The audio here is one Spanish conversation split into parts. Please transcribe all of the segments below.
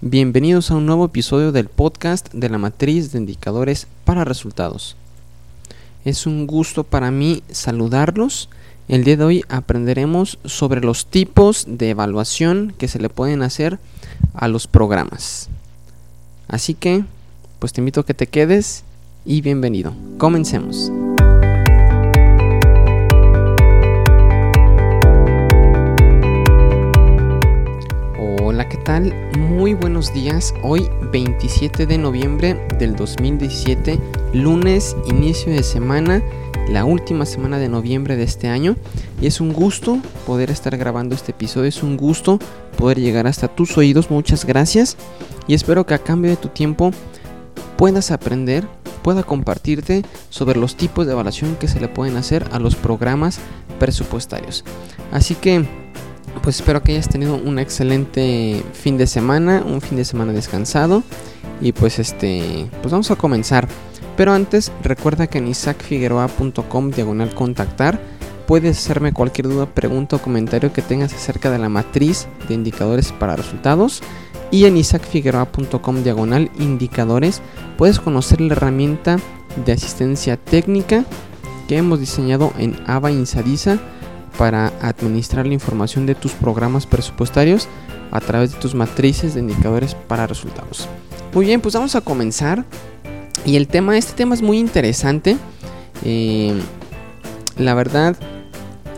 Bienvenidos a un nuevo episodio del podcast de la matriz de indicadores para resultados. Es un gusto para mí saludarlos. El día de hoy aprenderemos sobre los tipos de evaluación que se le pueden hacer a los programas. Así que, pues te invito a que te quedes y bienvenido. Comencemos. Días. Hoy 27 de noviembre del 2017, lunes, inicio de semana, la última semana de noviembre de este año. Y es un gusto poder estar grabando este episodio, es un gusto poder llegar hasta tus oídos. Muchas gracias. Y espero que a cambio de tu tiempo puedas aprender, pueda compartirte sobre los tipos de evaluación que se le pueden hacer a los programas presupuestarios. Así que pues espero que hayas tenido un excelente fin de semana, un fin de semana descansado y pues este, pues vamos a comenzar. Pero antes recuerda que en isaacfigueroa.com diagonal contactar puedes hacerme cualquier duda, pregunta o comentario que tengas acerca de la matriz de indicadores para resultados. Y en isaacfigueroa.com diagonal indicadores puedes conocer la herramienta de asistencia técnica que hemos diseñado en Ava Insadisa para administrar la información de tus programas presupuestarios a través de tus matrices de indicadores para resultados. Muy bien, pues vamos a comenzar. Y el tema, este tema es muy interesante. Eh, la verdad,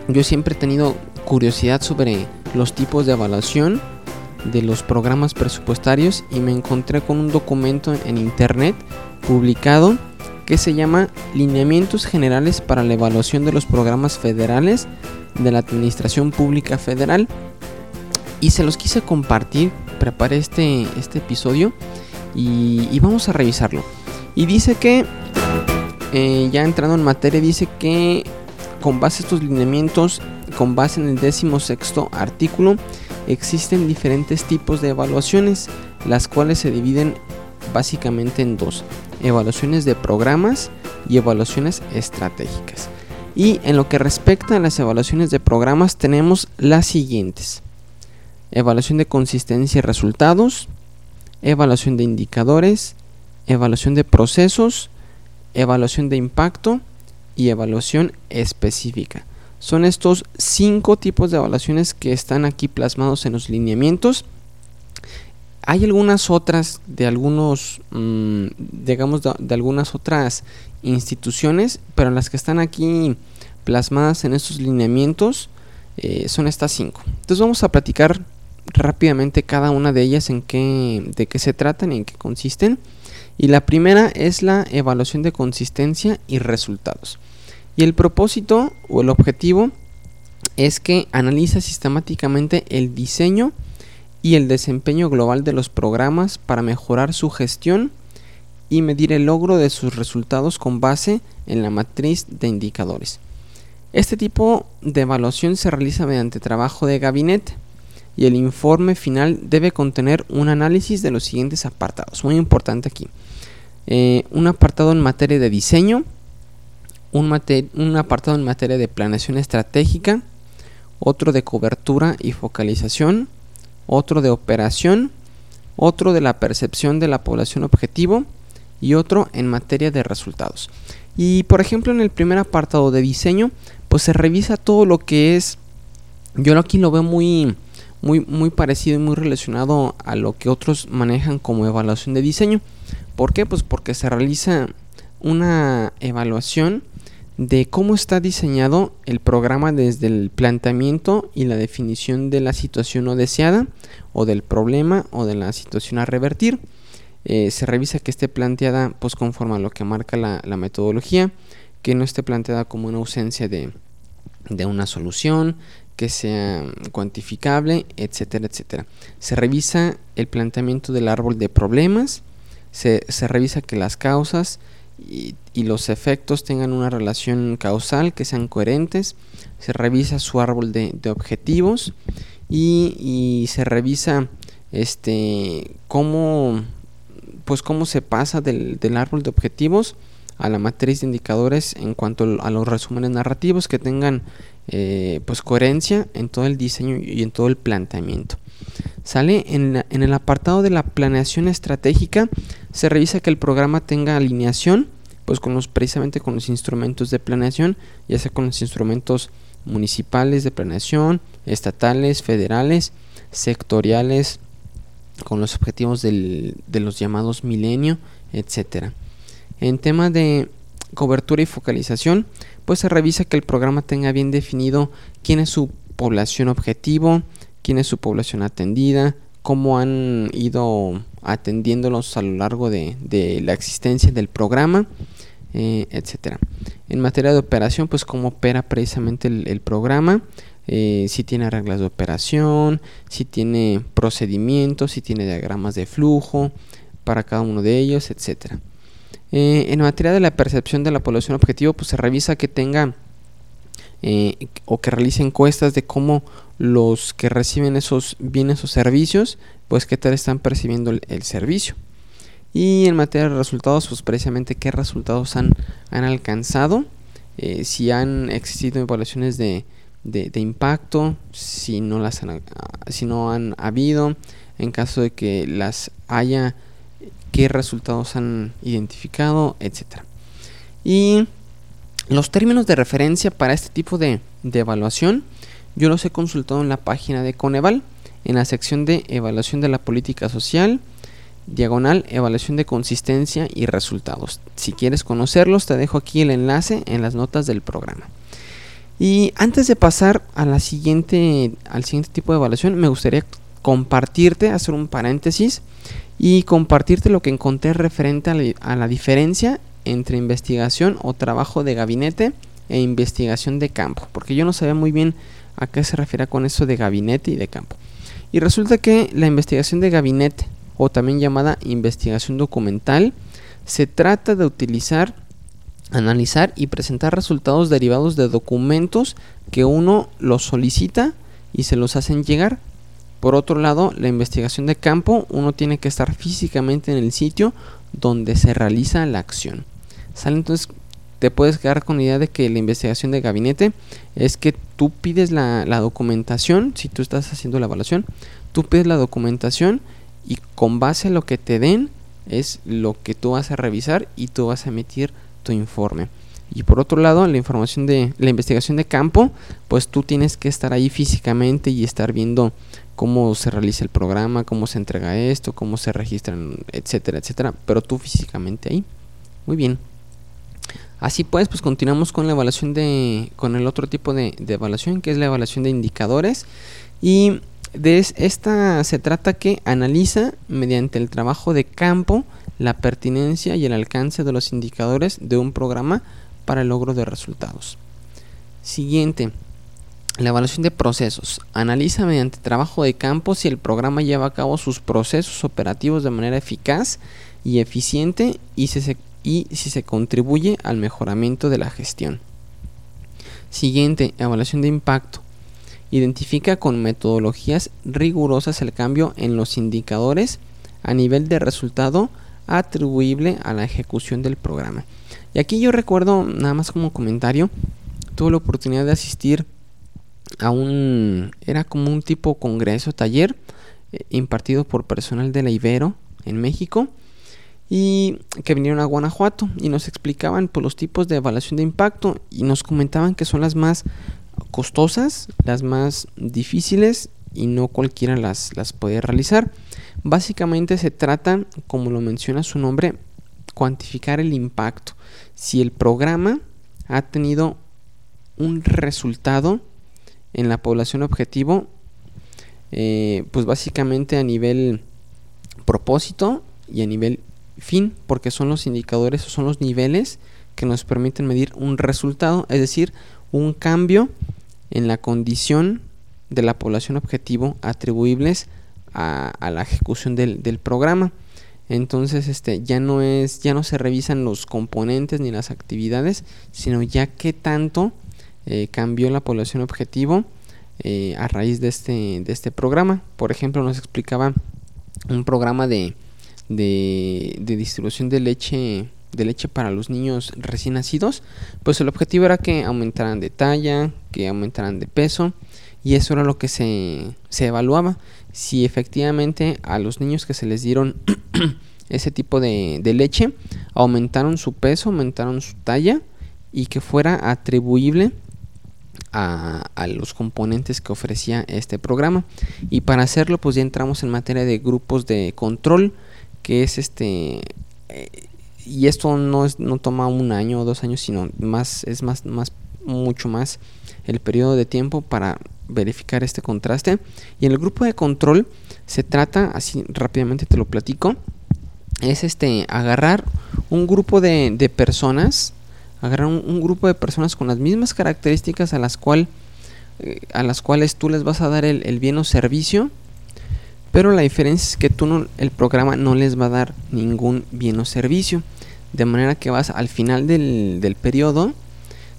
yo siempre he tenido curiosidad sobre los tipos de evaluación de los programas presupuestarios y me encontré con un documento en internet publicado que se llama Lineamientos Generales para la Evaluación de los Programas Federales de la Administración Pública Federal. Y se los quise compartir, preparé este, este episodio y, vamos a revisarlo. Y dice que, eh, ya entrando en materia, dice que con base a estos lineamientos, con base en el décimo sexto artículo, existen diferentes tipos de evaluaciones, las cuales se dividen básicamente en dos evaluaciones de programas y evaluaciones estratégicas. Y en lo que respecta a las evaluaciones de programas tenemos las siguientes. Evaluación de consistencia y resultados, evaluación de indicadores, evaluación de procesos, evaluación de impacto y evaluación específica. Son estos cinco tipos de evaluaciones que están aquí plasmados en los lineamientos hay algunas otras de algunos, mm, digamos, de, algunas otras instituciones, pero las que están aquí plasmadas en estos lineamientos eh, son estas cinco. Entonces vamos a platicar rápidamente cada una de ellas en qué, de qué se tratan y en qué consisten. Y la primera es la evaluación de consistencia y resultados. Y el propósito o el objetivo es que analiza sistemáticamente el diseño, y el desempeño global de los programas para mejorar su gestión y medir el logro de sus resultados con base en la matriz de indicadores. Este tipo de evaluación se realiza mediante trabajo de gabinete y el informe final debe contener un análisis de los siguientes apartados. Muy importante aquí. Eh, un apartado en materia de diseño, un, un apartado en materia de planeación estratégica, otro de cobertura y focalización, otro de operación, otro de la percepción de la población objetivo y otro en materia de resultados. Y por ejemplo en el primer apartado de diseño, pues se revisa todo lo que es, yo aquí lo veo muy, muy, muy parecido y muy relacionado a lo que otros manejan como evaluación de diseño. ¿Por qué? Pues porque se realiza una evaluación de cómo está diseñado el programa desde el planteamiento y la definición de la situación no deseada o del problema o de la situación a revertir. Eh, se revisa que esté planteada pues conforme a lo que marca la, metodología, que no esté planteada como una ausencia de, una solución, que sea cuantificable, etcétera, etcétera. Se revisa el planteamiento del árbol de problemas, se, se revisa que las causas y, los efectos tengan una relación causal, que sean coherentes, se revisa su árbol de, objetivos y, se revisa este cómo pues cómo se pasa del, árbol de objetivos a la matriz de indicadores en cuanto a los resúmenes narrativos que tengan eh, pues coherencia en todo el diseño y en todo el planteamiento. Sale en, el apartado de la planeación estratégica, se revisa que el programa tenga alineación, pues con los, precisamente con los instrumentos de planeación, ya sea con los instrumentos municipales de planeación, estatales, federales, sectoriales, con los objetivos del, de los llamados milenio, etcétera. En tema de cobertura y focalización, pues se revisa que el programa tenga bien definido quién es su población objetivo, quién es su población atendida, cómo han ido atendiéndolos a lo largo de, la existencia del programa, eh, etcétera. En materia de operación, pues cómo opera precisamente el, programa, eh, si tiene reglas de operación, si tiene procedimientos, si tiene diagramas de flujo para cada uno de ellos, etcétera. Eh, en materia de la percepción de la población objetivo, pues se revisa que tenga eh, o que realice encuestas de cómo los que reciben esos bienes o servicios, pues qué tal están percibiendo el, servicio. Y en materia de resultados, pues precisamente qué resultados han, han alcanzado, eh, si han existido evaluaciones de, de, impacto, si no, las han, si no han habido, en caso de que las haya qué resultados han identificado, etcétera. Y los términos de referencia para este tipo de, evaluación yo los he consultado en la página de Coneval, en la sección de evaluación de la política social, diagonal, evaluación de consistencia y resultados. Si quieres conocerlos, te dejo aquí el enlace en las notas del programa. Y antes de pasar a la siguiente, al siguiente tipo de evaluación, me gustaría compartirte, hacer un paréntesis y compartirte lo que encontré referente a la, diferencia entre investigación o trabajo de gabinete e investigación de campo, porque yo no sabía muy bien a qué se refiere con eso de gabinete y de campo. Y resulta que la investigación de gabinete, o también llamada investigación documental, se trata de utilizar, analizar y presentar resultados derivados de documentos que uno los solicita y se los hacen llegar por otro lado, la investigación de campo, uno tiene que estar físicamente en el sitio donde se realiza la acción. ¿Sale? Entonces, te puedes quedar con la idea de que la investigación de gabinete es que tú pides la, documentación, si tú estás haciendo la evaluación, tú pides la documentación y con base a lo que te den es lo que tú vas a revisar y tú vas a emitir tu informe. Y por otro lado, la información de la investigación de campo, pues tú tienes que estar ahí físicamente y estar viendo cómo se realiza el programa, cómo se entrega esto, cómo se registran, etcétera, etcétera, pero tú físicamente ahí. Muy bien. Así pues, pues continuamos con la evaluación de, con el otro tipo de, de evaluación, que es la evaluación de indicadores. Y de esta se trata que analiza mediante el trabajo de campo la pertinencia y el alcance de los indicadores de un programa para el logro de resultados. Siguiente, la evaluación de procesos. Analiza mediante trabajo de campo si el programa lleva a cabo sus procesos operativos de manera eficaz y eficiente y si se, y si se contribuye al mejoramiento de la gestión. Siguiente, evaluación de impacto. Identifica con metodologías rigurosas el cambio en los indicadores a nivel de resultado atribuible a la ejecución del programa. Y aquí yo recuerdo, nada más como comentario, tuve la oportunidad de asistir a un, era como un tipo congreso, taller, eh, impartido por personal de la Ibero en México y que vinieron a Guanajuato y nos explicaban por pues, los tipos de evaluación de impacto y nos comentaban que son las más costosas, las más difíciles y no cualquiera las, las puede realizar. Básicamente se trata, como lo menciona su nombre, cuantificar el impacto. Si el programa ha tenido un resultado en la población objetivo, eh, pues básicamente a nivel propósito y a nivel fin, porque son los indicadores o son los niveles que nos permiten medir un resultado, es decir, un cambio en la condición de la población objetivo atribuibles a, la ejecución del, del, programa. Entonces, este ya no es, ya no se revisan los componentes ni las actividades, sino ya qué tanto eh, cambió la población objetivo eh, a raíz de este, de este programa. Por ejemplo, nos explicaba un programa de, de, distribución de leche de leche para los niños recién nacidos, pues el objetivo era que aumentaran de talla, que aumentaran de peso y eso era lo que se, se evaluaba, si efectivamente a los niños que se les dieron ese tipo de, leche aumentaron su peso, aumentaron su talla y que fuera atribuible a, a, los componentes que ofrecía este programa. Y para hacerlo, pues ya entramos en materia de grupos de control, que es este eh, y esto no es no toma un año o dos años, sino más es más más mucho más el periodo de tiempo para verificar este contraste. Y en el grupo de control se trata, así rápidamente te lo platico, es este agarrar un grupo de, de personas, agarrar un, grupo de personas con las mismas características a las cual eh, a las cuales tú les vas a dar el, el bien o servicio pero la diferencia es que tú no, el programa no les va a dar ningún bien o servicio. De manera que vas al final del, del periodo,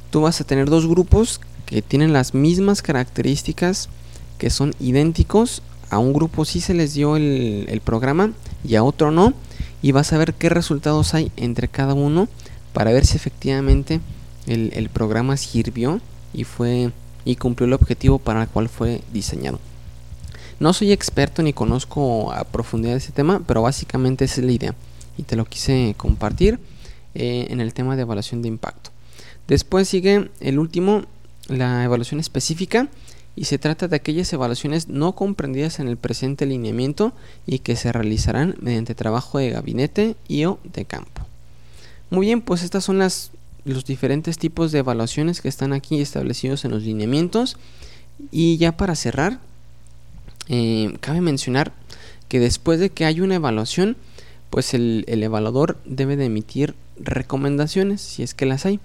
tú vas a tener dos grupos que tienen las mismas características, que son idénticos. A un grupo sí se les dio el, programa y a otro no. Y vas a ver qué resultados hay entre cada uno para ver si efectivamente el, el programa sirvió y fue y cumplió el objetivo para el cual fue diseñado. No soy experto ni conozco a profundidad ese tema, pero básicamente esa es la idea y te lo quise compartir eh, en el tema de evaluación de impacto. Después sigue el último, la evaluación específica y se trata de aquellas evaluaciones no comprendidas en el presente lineamiento y que se realizarán mediante trabajo de gabinete y o de campo. Muy bien, pues estas son las, los diferentes tipos de evaluaciones que están aquí establecidos en los lineamientos. Y ya para cerrar, eh, cabe mencionar que después de que hay una evaluación, pues el, evaluador debe de emitir recomendaciones, si es que las hay.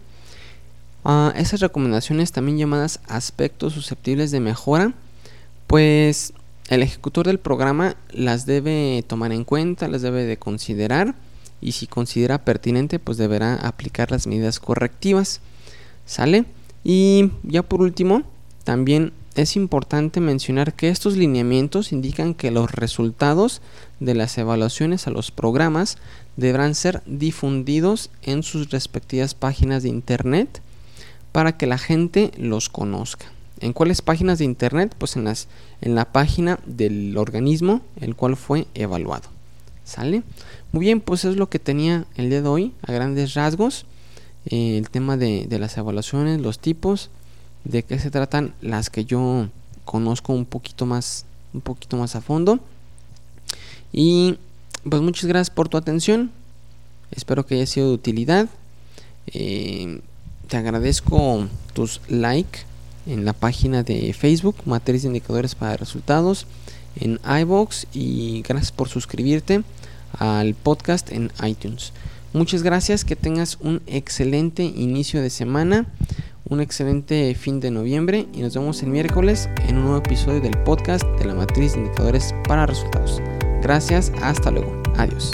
Uh, esas recomendaciones, también llamadas aspectos susceptibles de mejora, pues el ejecutor del programa las debe tomar en cuenta, las debe de considerar y si considera pertinente, pues deberá aplicar las medidas correctivas. ¿Sale? Y ya por último, también es importante mencionar que estos lineamientos indican que los resultados de las evaluaciones a los programas deberán ser difundidos en sus respectivas páginas de internet para que la gente los conozca. ¿En cuáles páginas de internet? Pues en, las, en la página del organismo el cual fue evaluado. ¿Sale? Muy bien, pues es lo que tenía el día de hoy a grandes rasgos. Eh, el tema de, de las evaluaciones, los tipos de qué se tratan las que yo conozco un poquito más un poquito más a fondo y pues muchas gracias por tu atención espero que haya sido de utilidad eh, te agradezco tus like en la página de Facebook Materias de Indicadores para Resultados en iBox y gracias por suscribirte al podcast en iTunes muchas gracias que tengas un excelente inicio de semana un excelente fin de noviembre y nos vemos el miércoles en un nuevo episodio del podcast de la matriz de indicadores para resultados. Gracias, hasta luego, adiós.